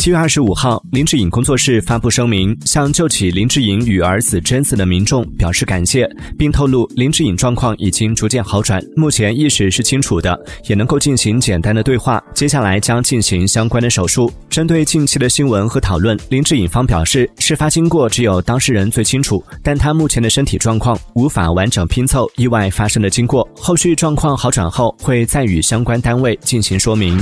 七月二十五号林志颖工作室发布声明向救起林志颖与儿子真子的民众表示感谢并透露林志颖状况已经逐渐好转目前意识是清楚的也能够进行简单的对话接下来将进行相关的手术。针对近期的新闻和讨论林志颖方表示事发经过只有当事人最清楚但他目前的身体状况无法完整拼凑意外发生的经过后续状况好转后会再与相关单位进行说明。